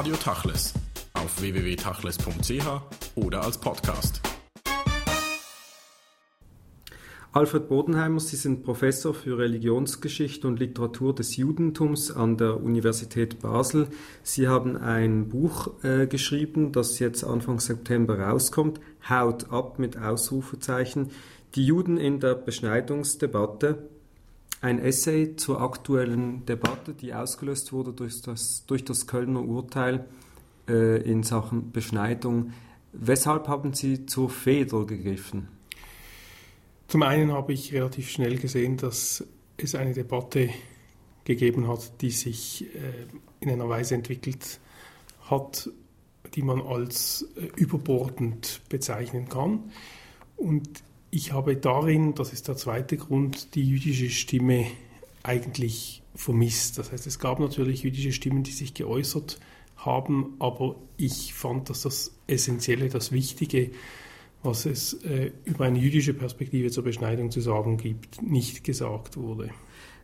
Radio Tachles auf www.tachles.ch oder als Podcast. Alfred Bodenheimer, Sie sind Professor für Religionsgeschichte und Literatur des Judentums an der Universität Basel. Sie haben ein Buch äh, geschrieben, das jetzt Anfang September rauskommt, Haut ab mit Ausrufezeichen, die Juden in der Beschneidungsdebatte. Ein Essay zur aktuellen Debatte, die ausgelöst wurde durch das, durch das Kölner Urteil äh, in Sachen Beschneidung. Weshalb haben Sie zur Feder gegriffen? Zum einen habe ich relativ schnell gesehen, dass es eine Debatte gegeben hat, die sich äh, in einer Weise entwickelt hat, die man als äh, überbordend bezeichnen kann. Und ich habe darin, das ist der zweite Grund, die jüdische Stimme eigentlich vermisst. Das heißt, es gab natürlich jüdische Stimmen, die sich geäußert haben, aber ich fand, dass das Essentielle, das Wichtige was es äh, über eine jüdische Perspektive zur Beschneidung zu sagen gibt, nicht gesagt wurde.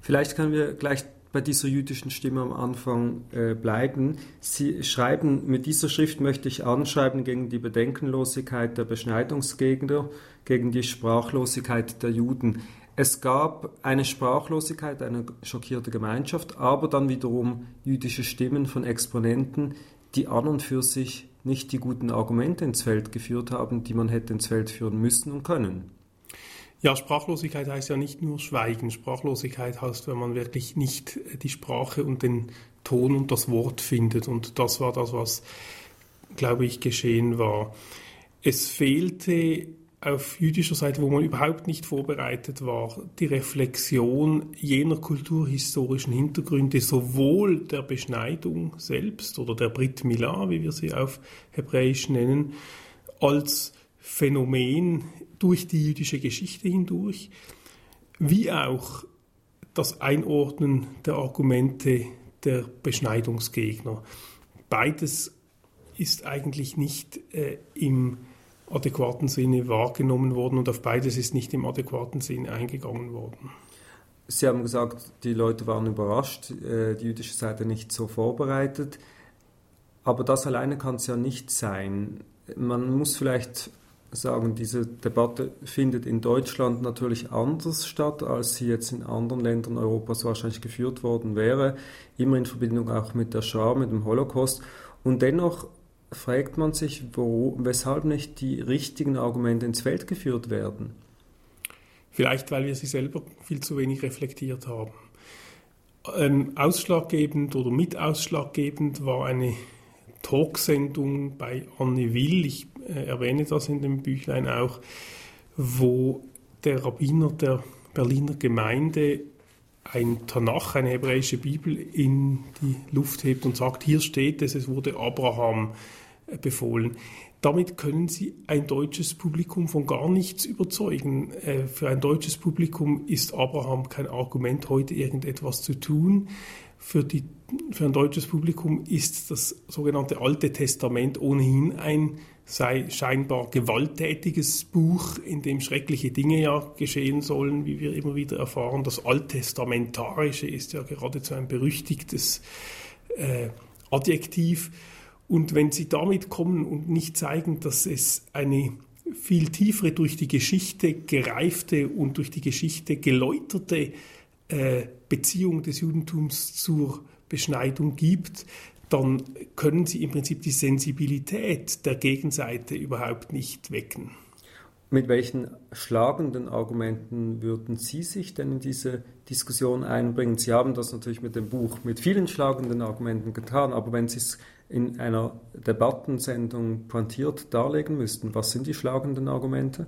Vielleicht können wir gleich bei dieser jüdischen Stimme am Anfang äh, bleiben. Sie schreiben, mit dieser Schrift möchte ich anschreiben gegen die Bedenkenlosigkeit der Beschneidungsgegner, gegen die Sprachlosigkeit der Juden. Es gab eine Sprachlosigkeit, eine schockierte Gemeinschaft, aber dann wiederum jüdische Stimmen von Exponenten, die an und für sich nicht die guten Argumente ins Feld geführt haben, die man hätte ins Feld führen müssen und können. Ja, Sprachlosigkeit heißt ja nicht nur Schweigen. Sprachlosigkeit heißt, wenn man wirklich nicht die Sprache und den Ton und das Wort findet. Und das war das, was, glaube ich, geschehen war. Es fehlte auf jüdischer Seite, wo man überhaupt nicht vorbereitet war, die Reflexion jener kulturhistorischen Hintergründe, sowohl der Beschneidung selbst oder der Brit Milah, wie wir sie auf Hebräisch nennen, als Phänomen durch die jüdische Geschichte hindurch, wie auch das Einordnen der Argumente der Beschneidungsgegner. Beides ist eigentlich nicht äh, im adäquaten Sinne wahrgenommen worden und auf beides ist nicht im adäquaten Sinne eingegangen worden. Sie haben gesagt, die Leute waren überrascht, äh, die jüdische Seite nicht so vorbereitet. Aber das alleine kann es ja nicht sein. Man muss vielleicht sagen, diese Debatte findet in Deutschland natürlich anders statt, als sie jetzt in anderen Ländern Europas wahrscheinlich geführt worden wäre. Immer in Verbindung auch mit der Schar, mit dem Holocaust. Und dennoch fragt man sich, wo, weshalb nicht die richtigen Argumente ins Feld geführt werden. Vielleicht, weil wir sie selber viel zu wenig reflektiert haben. Ähm, ausschlaggebend oder mit ausschlaggebend war eine Talksendung bei Anne Will, ich äh, erwähne das in dem Büchlein auch, wo der Rabbiner der Berliner Gemeinde ein Tanach, eine hebräische Bibel, in die Luft hebt und sagt, hier steht es, es wurde Abraham äh, befohlen. Damit können Sie ein deutsches Publikum von gar nichts überzeugen. Äh, für ein deutsches Publikum ist Abraham kein Argument, heute irgendetwas zu tun. Für, die, für ein deutsches Publikum ist das sogenannte Alte Testament ohnehin ein sei scheinbar gewalttätiges Buch, in dem schreckliche Dinge ja geschehen sollen, wie wir immer wieder erfahren. Das Alttestamentarische ist ja geradezu ein berüchtigtes äh, Adjektiv. Und wenn Sie damit kommen und nicht zeigen, dass es eine viel tiefere, durch die Geschichte gereifte und durch die Geschichte geläuterte äh, Beziehung des Judentums zur Beschneidung gibt, dann können sie im Prinzip die Sensibilität der Gegenseite überhaupt nicht wecken. Mit welchen schlagenden Argumenten würden Sie sich denn in diese Diskussion einbringen? Sie haben das natürlich mit dem Buch mit vielen schlagenden Argumenten getan, aber wenn Sie es in einer Debattensendung pointiert darlegen müssten, was sind die schlagenden Argumente?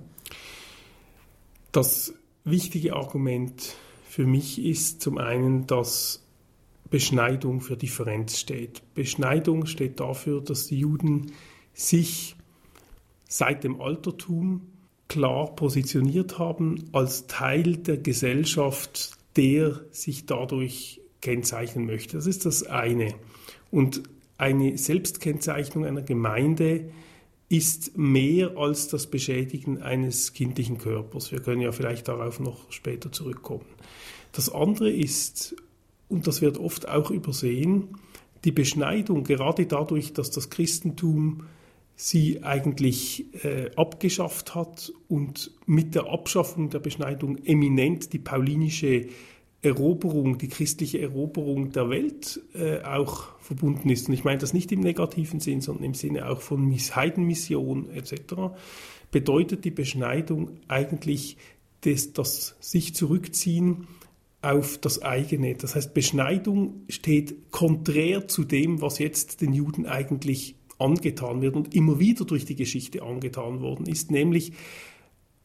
Das wichtige Argument für mich ist zum einen, dass Beschneidung für Differenz steht. Beschneidung steht dafür, dass die Juden sich seit dem Altertum klar positioniert haben als Teil der Gesellschaft, der sich dadurch kennzeichnen möchte. Das ist das eine. Und eine Selbstkennzeichnung einer Gemeinde ist mehr als das Beschädigen eines kindlichen Körpers. Wir können ja vielleicht darauf noch später zurückkommen. Das andere ist und das wird oft auch übersehen, die Beschneidung, gerade dadurch, dass das Christentum sie eigentlich äh, abgeschafft hat und mit der Abschaffung der Beschneidung eminent die paulinische Eroberung, die christliche Eroberung der Welt äh, auch verbunden ist. Und ich meine das nicht im negativen Sinn, sondern im Sinne auch von Heidenmission etc., bedeutet die Beschneidung eigentlich das, das sich zurückziehen auf das eigene. Das heißt, Beschneidung steht konträr zu dem, was jetzt den Juden eigentlich angetan wird und immer wieder durch die Geschichte angetan worden ist, nämlich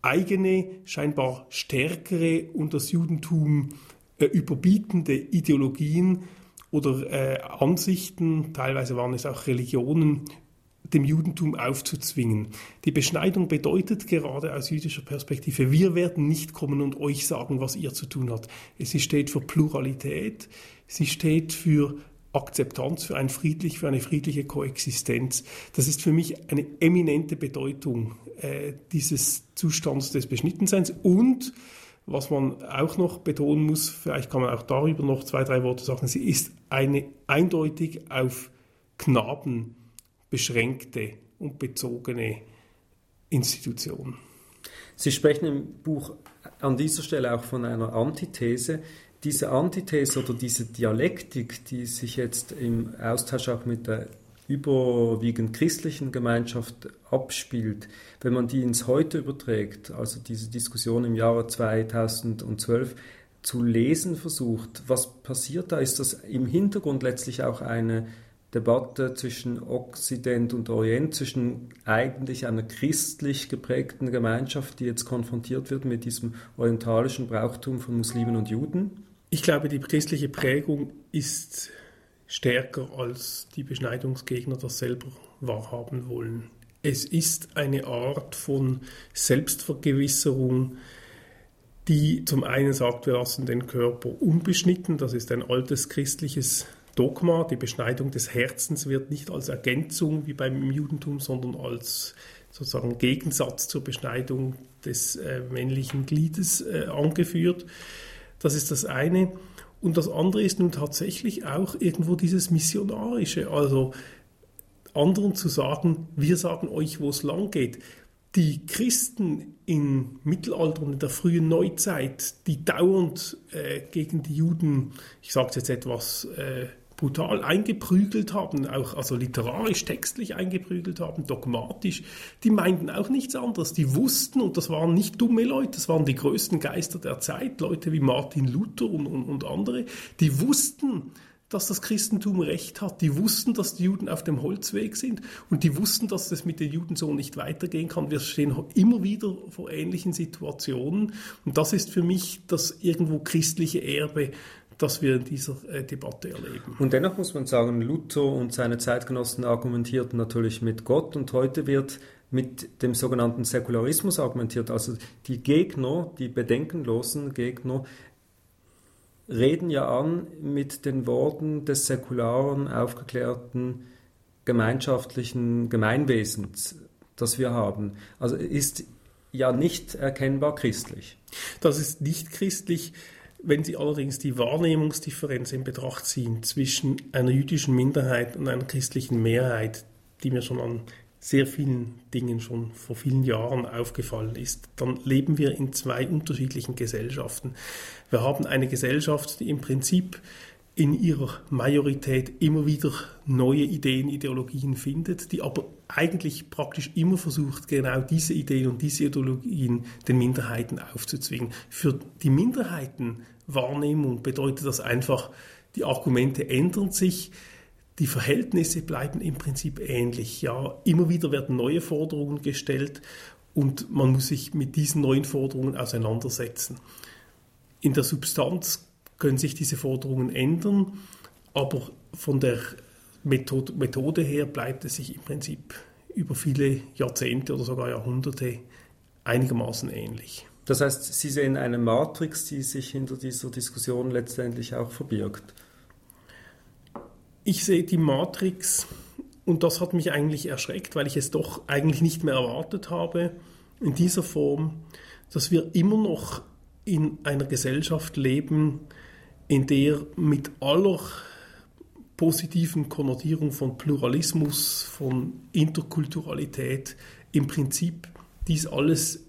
eigene, scheinbar stärkere und das Judentum überbietende Ideologien oder äh, Ansichten, teilweise waren es auch Religionen, dem Judentum aufzuzwingen. Die Beschneidung bedeutet gerade aus jüdischer Perspektive, wir werden nicht kommen und euch sagen, was ihr zu tun habt. Sie steht für Pluralität, sie steht für Akzeptanz, für, ein friedlich, für eine friedliche Koexistenz. Das ist für mich eine eminente Bedeutung äh, dieses Zustands des Beschnittenseins und was man auch noch betonen muss, vielleicht kann man auch darüber noch zwei, drei Worte sagen, sie ist eine eindeutig auf Knaben beschränkte und bezogene Institution. Sie sprechen im Buch an dieser Stelle auch von einer Antithese. Diese Antithese oder diese Dialektik, die sich jetzt im Austausch auch mit der überwiegend christlichen Gemeinschaft abspielt, wenn man die ins Heute überträgt, also diese Diskussion im Jahre 2012 zu lesen versucht, was passiert da? Ist das im Hintergrund letztlich auch eine Debatte zwischen Okzident und Orient, zwischen eigentlich einer christlich geprägten Gemeinschaft, die jetzt konfrontiert wird mit diesem orientalischen Brauchtum von Muslimen und Juden? Ich glaube, die christliche Prägung ist stärker als die Beschneidungsgegner das selber wahrhaben wollen. Es ist eine Art von Selbstvergewisserung, die zum einen sagt, wir lassen den Körper unbeschnitten, das ist ein altes christliches Dogma, die Beschneidung des Herzens wird nicht als Ergänzung wie beim Judentum, sondern als sozusagen Gegensatz zur Beschneidung des äh, männlichen Gliedes äh, angeführt. Das ist das eine. Und das andere ist nun tatsächlich auch irgendwo dieses Missionarische, also anderen zu sagen, wir sagen euch, wo es lang geht. Die Christen im Mittelalter und in der frühen Neuzeit, die dauernd äh, gegen die Juden, ich sage es jetzt etwas äh, brutal eingeprügelt haben, auch also literarisch, textlich eingeprügelt haben, dogmatisch, die meinten auch nichts anderes. Die wussten, und das waren nicht dumme Leute, das waren die größten Geister der Zeit, Leute wie Martin Luther und, und, und andere, die wussten, dass das Christentum Recht hat. Die wussten, dass die Juden auf dem Holzweg sind und die wussten, dass das mit den Juden so nicht weitergehen kann. Wir stehen immer wieder vor ähnlichen Situationen und das ist für mich das irgendwo christliche Erbe das wir in dieser äh, Debatte erleben. Und dennoch muss man sagen, Luther und seine Zeitgenossen argumentierten natürlich mit Gott und heute wird mit dem sogenannten Säkularismus argumentiert. Also die Gegner, die bedenkenlosen Gegner, reden ja an mit den Worten des säkularen, aufgeklärten, gemeinschaftlichen Gemeinwesens, das wir haben. Also ist ja nicht erkennbar christlich. Das ist nicht christlich. Wenn Sie allerdings die Wahrnehmungsdifferenz in Betracht ziehen zwischen einer jüdischen Minderheit und einer christlichen Mehrheit, die mir schon an sehr vielen Dingen schon vor vielen Jahren aufgefallen ist, dann leben wir in zwei unterschiedlichen Gesellschaften. Wir haben eine Gesellschaft, die im Prinzip in ihrer Majorität immer wieder neue Ideen, Ideologien findet, die aber eigentlich praktisch immer versucht, genau diese Ideen und diese Ideologien den Minderheiten aufzuzwingen. Für die Minderheitenwahrnehmung bedeutet das einfach, die Argumente ändern sich, die Verhältnisse bleiben im Prinzip ähnlich. Ja, immer wieder werden neue Forderungen gestellt und man muss sich mit diesen neuen Forderungen auseinandersetzen. In der Substanz können sich diese Forderungen ändern, aber von der Methode her bleibt es sich im Prinzip über viele Jahrzehnte oder sogar Jahrhunderte einigermaßen ähnlich. Das heißt, Sie sehen eine Matrix, die sich hinter dieser Diskussion letztendlich auch verbirgt. Ich sehe die Matrix, und das hat mich eigentlich erschreckt, weil ich es doch eigentlich nicht mehr erwartet habe, in dieser Form, dass wir immer noch in einer Gesellschaft leben, in der mit aller positiven Konnotierung von Pluralismus, von Interkulturalität im Prinzip dies alles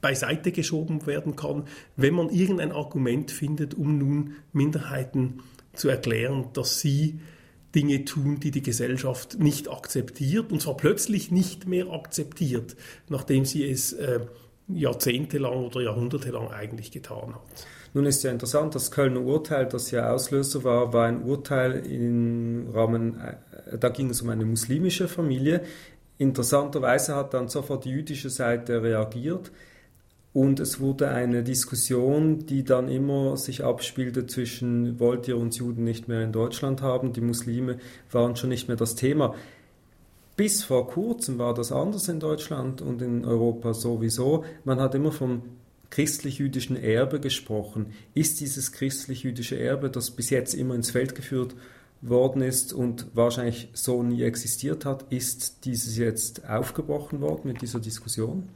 beiseite geschoben werden kann, wenn man irgendein Argument findet, um nun Minderheiten zu erklären, dass sie Dinge tun, die die Gesellschaft nicht akzeptiert, und zwar plötzlich nicht mehr akzeptiert, nachdem sie es äh, jahrzehntelang oder jahrhundertelang eigentlich getan hat. Nun ist ja interessant, das Kölner Urteil, das ja Auslöser war, war ein Urteil im Rahmen, äh, da ging es um eine muslimische Familie. Interessanterweise hat dann sofort die jüdische Seite reagiert. Und es wurde eine Diskussion, die dann immer sich abspielte zwischen, wollt ihr uns Juden nicht mehr in Deutschland haben? Die Muslime waren schon nicht mehr das Thema. Bis vor kurzem war das anders in Deutschland und in Europa sowieso. Man hat immer vom christlich-jüdischen Erbe gesprochen. Ist dieses christlich-jüdische Erbe, das bis jetzt immer ins Feld geführt worden ist und wahrscheinlich so nie existiert hat, ist dieses jetzt aufgebrochen worden mit dieser Diskussion?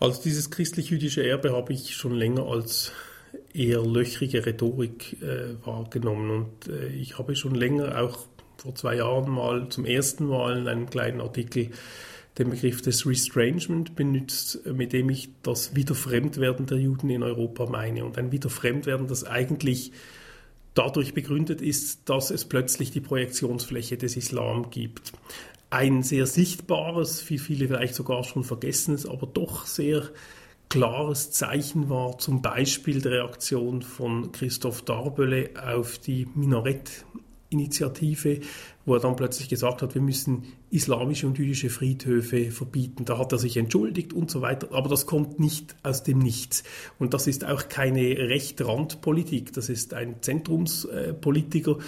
Also dieses christlich-jüdische Erbe habe ich schon länger als eher löchrige Rhetorik äh, wahrgenommen und äh, ich habe schon länger, auch vor zwei Jahren mal zum ersten Mal in einem kleinen Artikel den Begriff des Restrangement benutzt, mit dem ich das Wiederfremdwerden der Juden in Europa meine. Und ein Wiederfremdwerden, das eigentlich dadurch begründet ist, dass es plötzlich die Projektionsfläche des Islam gibt ein sehr sichtbares, wie viele vielleicht sogar schon vergessenes, aber doch sehr klares Zeichen war zum Beispiel der Reaktion von Christoph Darbölle auf die Minarett-Initiative, wo er dann plötzlich gesagt hat, wir müssen islamische und jüdische Friedhöfe verbieten. Da hat er sich entschuldigt und so weiter. Aber das kommt nicht aus dem Nichts. Und das ist auch keine Rechtrandpolitik. Das ist ein Zentrumspolitiker.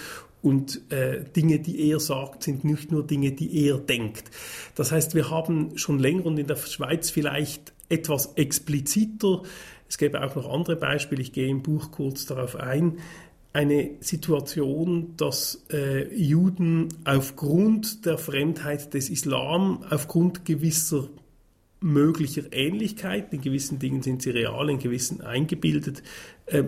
Und äh, Dinge, die er sagt, sind nicht nur Dinge, die er denkt. Das heißt, wir haben schon länger und in der Schweiz vielleicht etwas expliziter, es gäbe auch noch andere Beispiele, ich gehe im Buch kurz darauf ein, eine Situation, dass äh, Juden aufgrund der Fremdheit des Islam, aufgrund gewisser möglicher Ähnlichkeiten, in gewissen Dingen sind sie real, in gewissen eingebildet, äh,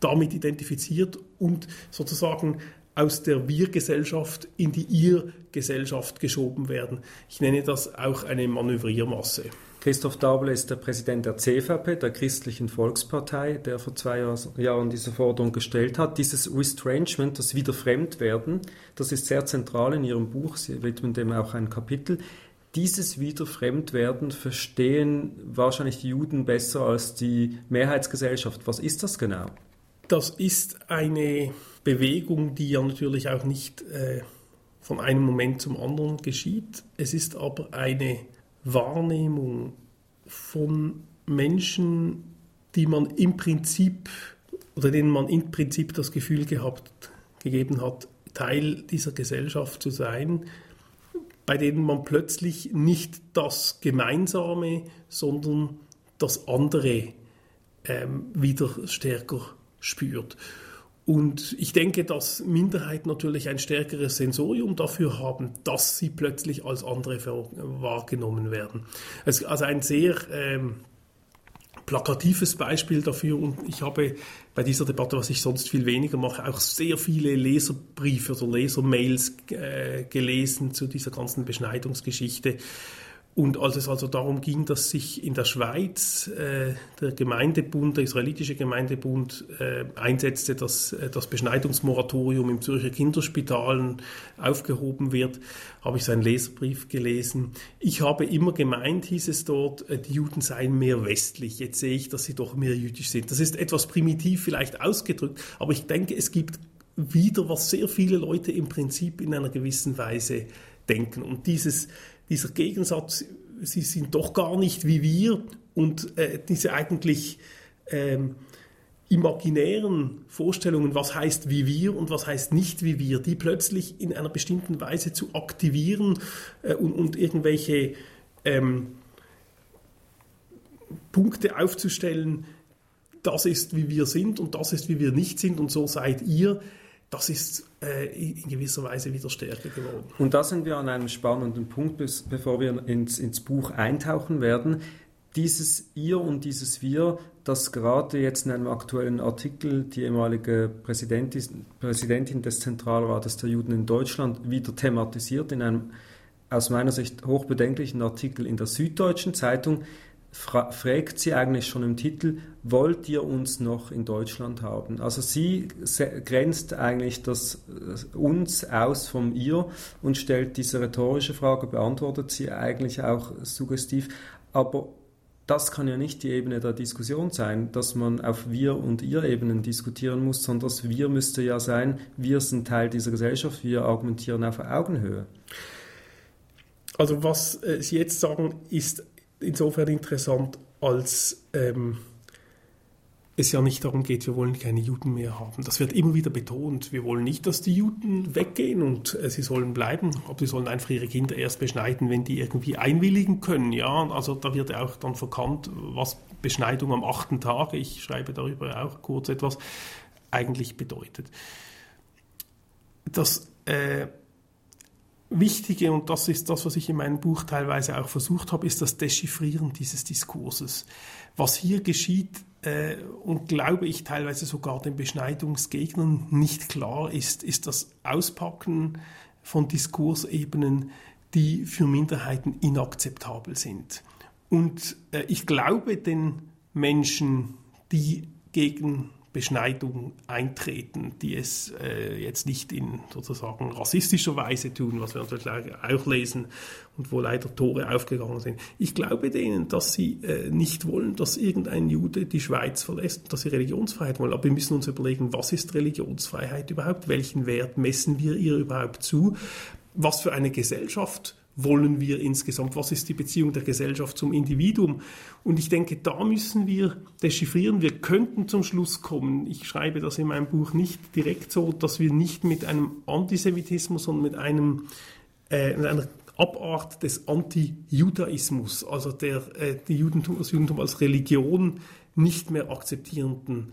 damit identifiziert und sozusagen aus der Wir-Gesellschaft in die Ihr-Gesellschaft geschoben werden. Ich nenne das auch eine Manövriermasse. Christoph Daubel ist der Präsident der CVP, der Christlichen Volkspartei, der vor zwei Jahren diese Forderung gestellt hat. Dieses Restrangement, das Wiederfremdwerden, das ist sehr zentral in Ihrem Buch. Sie widmen dem auch ein Kapitel. Dieses Wiederfremdwerden verstehen wahrscheinlich die Juden besser als die Mehrheitsgesellschaft. Was ist das genau? Das ist eine Bewegung, die ja natürlich auch nicht äh, von einem Moment zum anderen geschieht. Es ist aber eine Wahrnehmung von Menschen, die man im Prinzip oder denen man im Prinzip das Gefühl gehabt, gegeben hat, Teil dieser Gesellschaft zu sein, bei denen man plötzlich nicht das Gemeinsame, sondern das andere ähm, wieder stärker spürt. Und ich denke, dass Minderheiten natürlich ein stärkeres Sensorium dafür haben, dass sie plötzlich als andere wahrgenommen werden. Also ein sehr ähm, plakatives Beispiel dafür und ich habe bei dieser Debatte, was ich sonst viel weniger mache, auch sehr viele Leserbriefe oder Lesermails äh, gelesen zu dieser ganzen Beschneidungsgeschichte. Und als es also darum ging, dass sich in der Schweiz äh, der Gemeindebund, der israelitische Gemeindebund äh, einsetzte, dass äh, das Beschneidungsmoratorium im Zürcher Kinderspitalen aufgehoben wird, habe ich seinen Leserbrief gelesen. Ich habe immer gemeint, hieß es dort, äh, die Juden seien mehr westlich. Jetzt sehe ich, dass sie doch mehr jüdisch sind. Das ist etwas primitiv vielleicht ausgedrückt, aber ich denke, es gibt wieder, was sehr viele Leute im Prinzip in einer gewissen Weise denken. Und dieses dieser Gegensatz, sie sind doch gar nicht wie wir und äh, diese eigentlich ähm, imaginären Vorstellungen, was heißt wie wir und was heißt nicht wie wir, die plötzlich in einer bestimmten Weise zu aktivieren äh, und, und, irgendwelche ähm, Punkte aufzustellen, das ist wie wir sind und das ist wie wir nicht sind und so seid ihr, das ist äh, in gewisser Weise wieder stärker geworden. Und da sind wir an einem spannenden Punkt, bis, bevor wir ins, ins Buch eintauchen werden. dieses Ihr und dieses Wir, das gerade jetzt in einem aktuellen Artikel die ehemalige Präsidentin, Präsidentin des Zentralrates der Juden in Deutschland wieder thematisiert, in einem aus meiner Sicht hochbedenklichen Artikel in der Süddeutschen Zeitung, fragt sie eigentlich schon im Titel, wollt ihr uns noch in Deutschland haben? Also sie grenzt eigentlich das äh, uns aus vom ihr und stellt diese rhetorische Frage, beantwortet sie eigentlich auch suggestiv. Aber das kann ja nicht die Ebene der Diskussion sein, dass man auf wir und ihr Ebenen diskutieren muss, sondern das wir müsste ja sein, wir sind Teil dieser Gesellschaft, wir argumentieren auf Augenhöhe. Also was äh, Sie jetzt sagen, ist insofern interessant, als ähm, es ja nicht darum geht, wir wollen keine Juden mehr haben. Das wird immer wieder betont. Wir wollen nicht, dass die Juden weggehen und äh, sie sollen bleiben, aber sie sollen einfach ihre Kinder erst beschneiden, wenn die irgendwie einwilligen können. Ja, also da wird auch dann verkannt, was Beschneidung am achten Tag, ich schreibe darüber auch kurz etwas, eigentlich bedeutet. Das äh, Wichtige, und das ist das, was ich in meinem Buch teilweise auch versucht habe, ist das Dechiffrieren dieses Diskurses. Was hier geschieht, äh, und glaube ich teilweise sogar den Beschneidungsgegnern nicht klar ist, ist das Auspacken von Diskursebenen, die für Minderheiten inakzeptabel sind. Und äh, ich glaube den Menschen, die gegen Beschneidung eintreten, die es äh, jetzt nicht in sozusagen rassistischer Weise tun, was wir natürlich auch lesen und wo leider Tore aufgegangen sind. Ich glaube denen, dass sie äh, nicht wollen, dass irgendein Jude die Schweiz verlässt, dass sie Religionsfreiheit wollen. Aber wir müssen uns überlegen, was ist Religionsfreiheit überhaupt? Welchen Wert messen wir ihr überhaupt zu? Was für eine Gesellschaft wollen wir insgesamt? Was ist die Beziehung der Gesellschaft zum Individuum? Und ich denke, da müssen wir dechiffrieren. Wir könnten zum Schluss kommen, ich schreibe das in meinem Buch nicht direkt so, dass wir nicht mit einem Antisemitismus, sondern mit einem, äh, mit einer Abart des Anti-Judaismus, also der äh, die Judentum, das Judentum als Religion nicht mehr akzeptierenden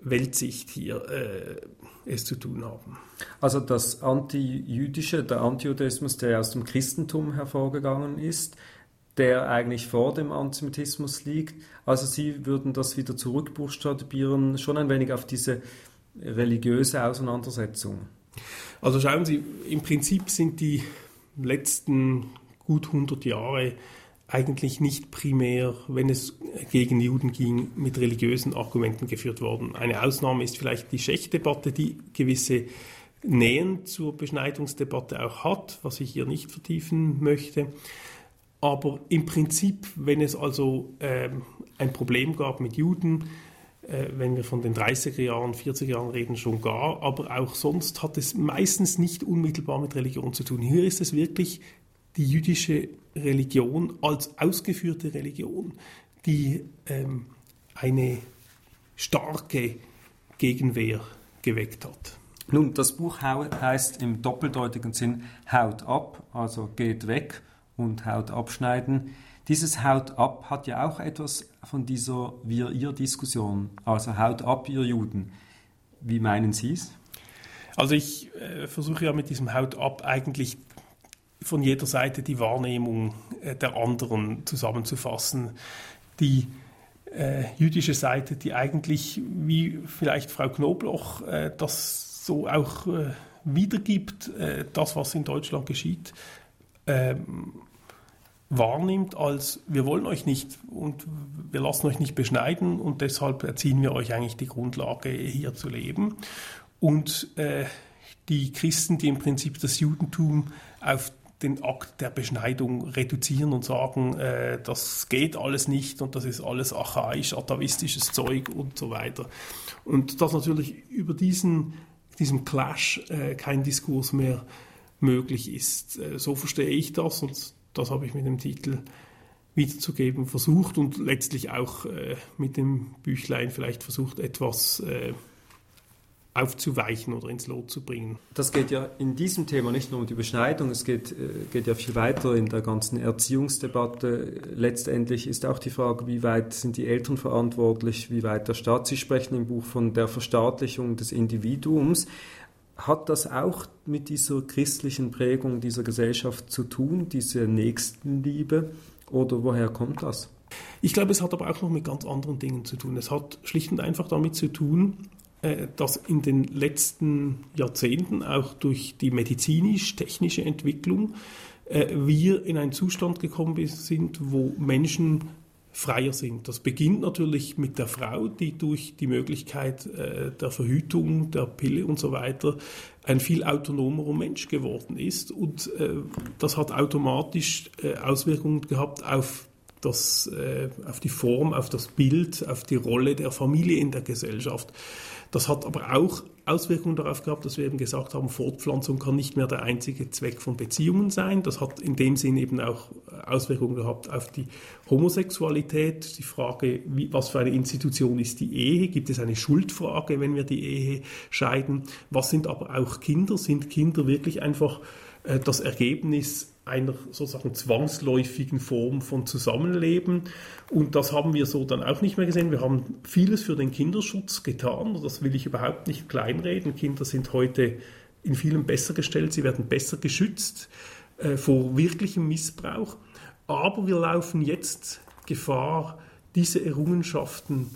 Weltsicht hier äh, es zu tun haben. Also das Antijüdische, der Antijudaismus, der aus dem Christentum hervorgegangen ist, der eigentlich vor dem Antisemitismus liegt. Also Sie würden das wieder zurückbuchstabieren, schon ein wenig auf diese religiöse Auseinandersetzung. Also schauen Sie, im Prinzip sind die letzten gut 100 Jahre eigentlich nicht primär, wenn es gegen Juden ging, mit religiösen Argumenten geführt worden. Eine Ausnahme ist vielleicht die Schech-Debatte, die gewisse Nähen zur Beschneidungsdebatte auch hat, was ich hier nicht vertiefen möchte. Aber im Prinzip, wenn es also äh, ein Problem gab mit Juden, äh, wenn wir von den 30er Jahren, 40er Jahren reden, schon gar, aber auch sonst hat es meistens nicht unmittelbar mit Religion zu tun. Hier ist es wirklich die jüdische Religion als ausgeführte Religion, die ähm, eine starke Gegenwehr geweckt hat. Nun, das Buch heißt im doppeldeutigen Sinn Haut ab, also geht weg und Haut abschneiden. Dieses Haut ab hat ja auch etwas von dieser Wir-Ihr-Diskussion, also Haut ab, ihr Juden. Wie meinen Sie es? Also ich äh, versuche ja mit diesem Haut ab eigentlich von jeder Seite die Wahrnehmung äh, der anderen zusammenzufassen. Die äh, jüdische Seite, die eigentlich, wie vielleicht Frau Knobloch äh, das so auch äh, wiedergibt, äh, das, was in Deutschland geschieht, ähm, wahrnimmt als wir wollen euch nicht und wir lassen euch nicht beschneiden und deshalb erziehen wir euch eigentlich die Grundlage, hier zu leben. Und äh, die Christen, die im Prinzip das Judentum auf den Akt der Beschneidung reduzieren und sagen, äh, das geht alles nicht und das ist alles archaisch, atavistisches Zeug und so weiter. Und dass natürlich über diesen, diesem Clash äh, kein Diskurs mehr möglich ist. Äh, so verstehe ich das und das habe ich mit dem Titel wiederzugeben versucht und letztlich auch äh, mit dem Büchlein vielleicht versucht, etwas äh, aufzuweichen oder ins Lot zu bringen. Das geht ja in diesem Thema nicht nur um die Beschneidung, es geht, äh, geht ja viel weiter in der ganzen Erziehungsdebatte. Letztendlich ist auch die Frage, wie weit sind die Eltern verantwortlich, wie weit der Staat. Sie sprechen im Buch von der Verstaatlichung des Individuums. Hat das auch mit dieser christlichen Prägung dieser Gesellschaft zu tun, diese Nächstenliebe? Oder woher kommt das? Ich glaube, es hat aber auch noch mit ganz anderen Dingen zu tun. Es hat schlicht und einfach damit zu tun, dass in den letzten Jahrzehnten auch durch die medizinisch-technische Entwicklung äh, wir in einen Zustand gekommen sind, wo Menschen freier sind. Das beginnt natürlich mit der Frau, die durch die Möglichkeit äh, der Verhütung, der Pille und so weiter ein viel autonomerer Mensch geworden ist. Und äh, das hat automatisch äh, Auswirkungen gehabt auf das, äh, auf die Form, auf das Bild, auf die Rolle der Familie in der Gesellschaft. Das hat aber auch Auswirkungen darauf gehabt, dass wir eben gesagt haben, Fortpflanzung kann nicht mehr der einzige Zweck von Beziehungen sein. Das hat in dem Sinn eben auch Auswirkungen gehabt auf die Homosexualität, die Frage, wie, was für eine Institution ist die Ehe? Gibt es eine Schuldfrage, wenn wir die Ehe scheiden? Was sind aber auch Kinder? Sind Kinder wirklich einfach äh, das Ergebnis einer sozusagen zwangsläufigen Form von Zusammenleben. Und das haben wir so dann auch nicht mehr gesehen. Wir haben vieles für den Kinderschutz getan. Das will ich überhaupt nicht kleinreden. Kinder sind heute in vielem besser gestellt. Sie werden besser geschützt äh, vor wirklichem Missbrauch. Aber wir laufen jetzt Gefahr, diese Errungenschaften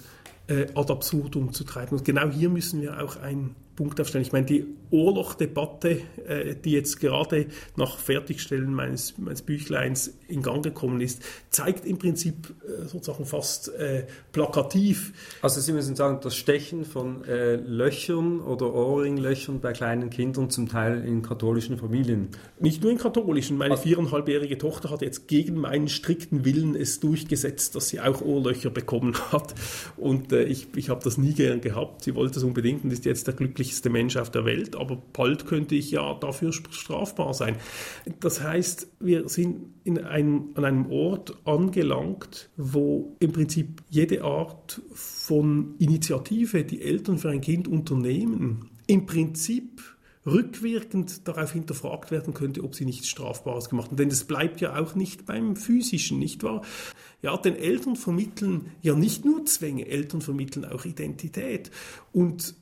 äh, ad absurdum zu treiben. Und genau hier müssen wir auch ein Punkt aufstellen. Ich meine, die Ohrloch-Debatte, äh, die jetzt gerade nach Fertigstellen meines, meines Büchleins in Gang gekommen ist, zeigt im Prinzip äh, sozusagen fast äh, plakativ. Also Sie müssen sagen, das Stechen von äh, Löchern oder Ohrringlöchern bei kleinen Kindern zum Teil in katholischen Familien. Nicht nur in katholischen. Meine viereinhalbjährige Tochter hat jetzt gegen meinen strikten Willen es durchgesetzt, dass sie auch Ohrlöcher bekommen hat. Und äh, ich, ich habe das nie gern gehabt. Sie wollte es unbedingt und ist jetzt der glücklichste Mensch auf der Welt, aber bald könnte ich ja dafür strafbar sein. Das heißt, wir sind in einem, an einem Ort angelangt, wo im Prinzip jede Art von Initiative, die Eltern für ein Kind unternehmen, im Prinzip rückwirkend darauf hinterfragt werden könnte, ob sie nichts Strafbares gemacht haben. Denn es bleibt ja auch nicht beim Physischen, nicht wahr? Ja, denn Eltern vermitteln ja nicht nur Zwänge, Eltern vermitteln auch Identität. Und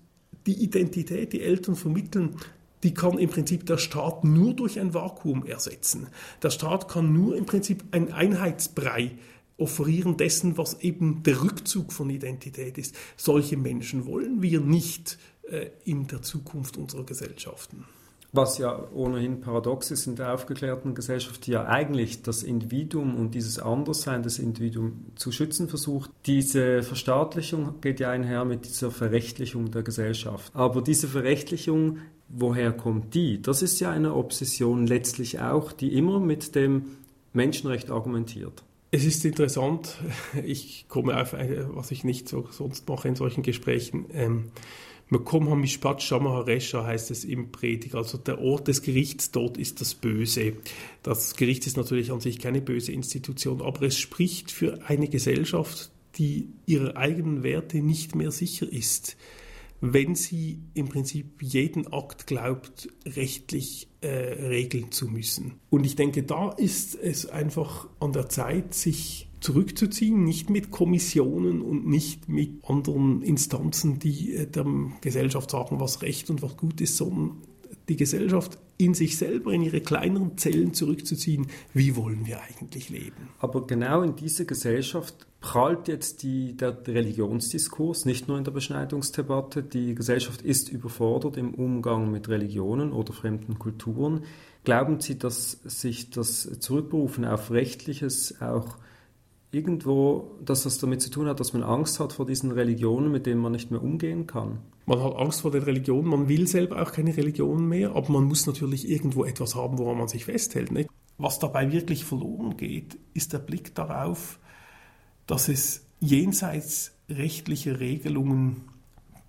die Identität, die Eltern vermitteln, die kann im Prinzip der Staat nur durch ein Vakuum ersetzen. Der Staat kann nur im Prinzip ein Einheitsbrei offerieren dessen, was eben der Rückzug von Identität ist. Solche Menschen wollen wir nicht äh, in der Zukunft unserer Gesellschaften. Was ja ohnehin paradox ist in der aufgeklärten Gesellschaft, die ja eigentlich das Individuum und dieses Anderssein des Individuums zu schützen versucht. Diese Verstaatlichung geht ja einher mit dieser Verrechtlichung der Gesellschaft. Aber diese Verrechtlichung, woher kommt die? Das ist ja eine Obsession letztlich auch, die immer mit dem Menschenrecht argumentiert. Es ist interessant, ich komme auf, was ich nicht so sonst mache in solchen Gesprächen. Ähm, Mekom Hamishpat Shamaharesha heißt es im Predigt, also der Ort des Gerichts, dort ist das Böse. Das Gericht ist natürlich an sich keine böse Institution, aber es spricht für eine Gesellschaft, die ihrer eigenen Werte nicht mehr sicher ist, wenn sie im Prinzip jeden Akt glaubt, rechtlich äh, regeln zu müssen. Und ich denke, da ist es einfach an der Zeit, sich zurückzuziehen, nicht mit Kommissionen und nicht mit anderen Instanzen, die äh, der Gesellschaft sagen, was recht und was gut ist, sondern die Gesellschaft in sich selber, in ihre kleineren Zellen zurückzuziehen. Wie wollen wir eigentlich leben? Aber genau in diese Gesellschaft prallt jetzt die, der Religionsdiskurs, nicht nur in der Beschneidungsdebatte. Die Gesellschaft ist überfordert im Umgang mit Religionen oder fremden Kulturen. Glauben Sie, dass sich das Zurückberufen auf Rechtliches auch irgendwo, dass das damit zu tun hat, dass man Angst hat vor diesen Religionen, mit denen man nicht mehr umgehen kann. Man hat Angst vor den Religionen, man will selber auch keine Religion mehr, aber man muss natürlich irgendwo etwas haben, woran man sich festhält. Nicht? Was dabei wirklich verloren geht, ist der Blick darauf, dass es jenseits rechtlicher Regelungen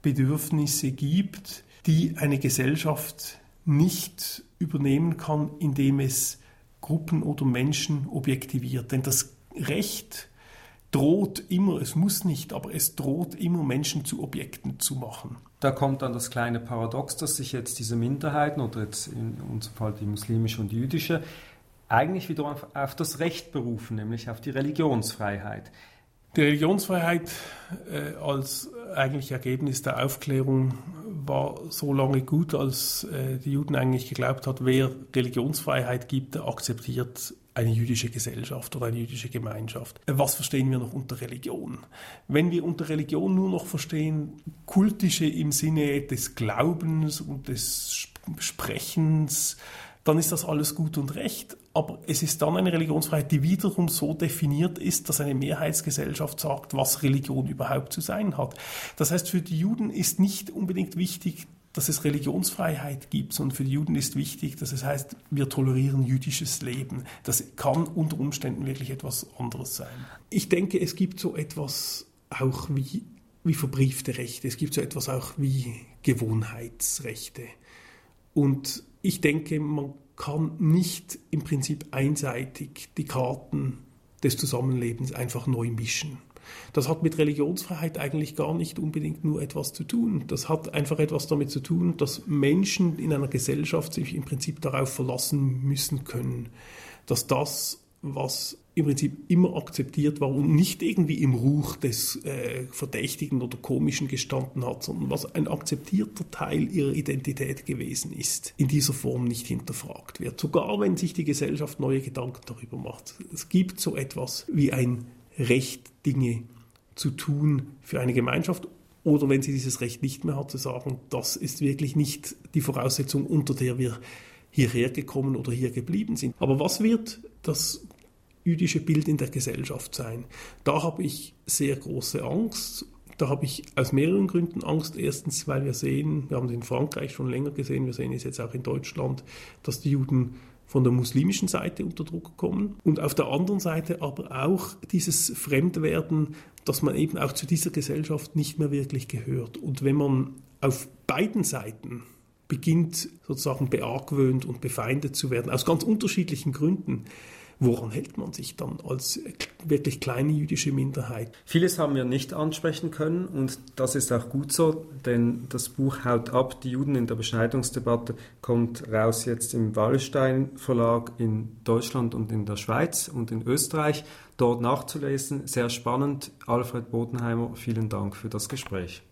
Bedürfnisse gibt, die eine Gesellschaft nicht übernehmen kann, indem es Gruppen oder Menschen objektiviert. Denn das Recht droht immer, es muss nicht, aber es droht immer Menschen zu Objekten zu machen. Da kommt dann das kleine Paradox, dass sich jetzt diese Minderheiten oder jetzt in unserem Fall die muslimische und die jüdische eigentlich wieder auf, das Recht berufen, nämlich auf die Religionsfreiheit. Die Religionsfreiheit äh, als eigentlich Ergebnis der Aufklärung war so lange gut, als äh, die Juden eigentlich geglaubt hat, wer Religionsfreiheit gibt, der akzeptiert eine jüdische Gesellschaft oder eine jüdische Gemeinschaft. Was verstehen wir noch unter Religion? Wenn wir unter Religion nur noch verstehen, kultische im Sinne des Glaubens und des Sprechens, dann ist das alles gut und recht. Aber es ist dann eine Religionsfreiheit, die wiederum so definiert ist, dass eine Mehrheitsgesellschaft sagt, was Religion überhaupt zu sein hat. Das heißt, für die Juden ist nicht unbedingt wichtig, dass es Religionsfreiheit gibt, sondern für die Juden ist wichtig, dass es heißt, wir tolerieren jüdisches Leben. Das kann unter Umständen wirklich etwas anderes sein. Ich denke, es gibt so etwas auch wie, wie verbriefte Rechte, es gibt so etwas auch wie Gewohnheitsrechte. Und ich denke, man kann nicht im Prinzip einseitig die Karten des Zusammenlebens einfach neu mischen. Das hat mit Religionsfreiheit eigentlich gar nicht unbedingt nur etwas zu tun. Das hat einfach etwas damit zu tun, dass Menschen in einer Gesellschaft sich im Prinzip darauf verlassen müssen können, dass das, was im Prinzip immer akzeptiert war und nicht irgendwie im Ruch des äh, Verdächtigen oder Komischen gestanden hat, sondern was ein akzeptierter Teil ihrer Identität gewesen ist, in dieser Form nicht hinterfragt wird. Sogar wenn sich die Gesellschaft neue Gedanken darüber macht. Es gibt so etwas wie ein Recht, Dinge zu tun für eine Gemeinschaft oder wenn sie dieses Recht nicht mehr hat, zu sagen, das ist wirklich nicht die Voraussetzung, unter der wir hierher gekommen oder hier geblieben sind. Aber was wird das jüdische Bild in der Gesellschaft sein? Da habe ich sehr große Angst. Da habe ich aus mehreren Gründen Angst. Erstens, weil wir sehen, wir haben es in Frankreich schon länger gesehen, wir sehen es jetzt auch in Deutschland, dass die Juden von der muslimischen Seite unter Druck kommen und auf der anderen Seite aber auch dieses Fremdwerden, dass man eben auch zu dieser Gesellschaft nicht mehr wirklich gehört. Und wenn man auf beiden Seiten beginnt sozusagen beargwöhnt und befeindet zu werden, aus ganz unterschiedlichen Gründen, woran hält man sich dann als wirklich kleine jüdische Minderheit? Vieles haben wir nicht ansprechen können und das ist auch gut so, denn das Buch Haut ab, die Juden in der Beschneidungsdebatte kommt raus jetzt im Wallenstein Verlag in Deutschland und in der Schweiz und in Österreich. Dort nachzulesen, sehr spannend. Alfred Bodenheimer, vielen Dank für das Gespräch.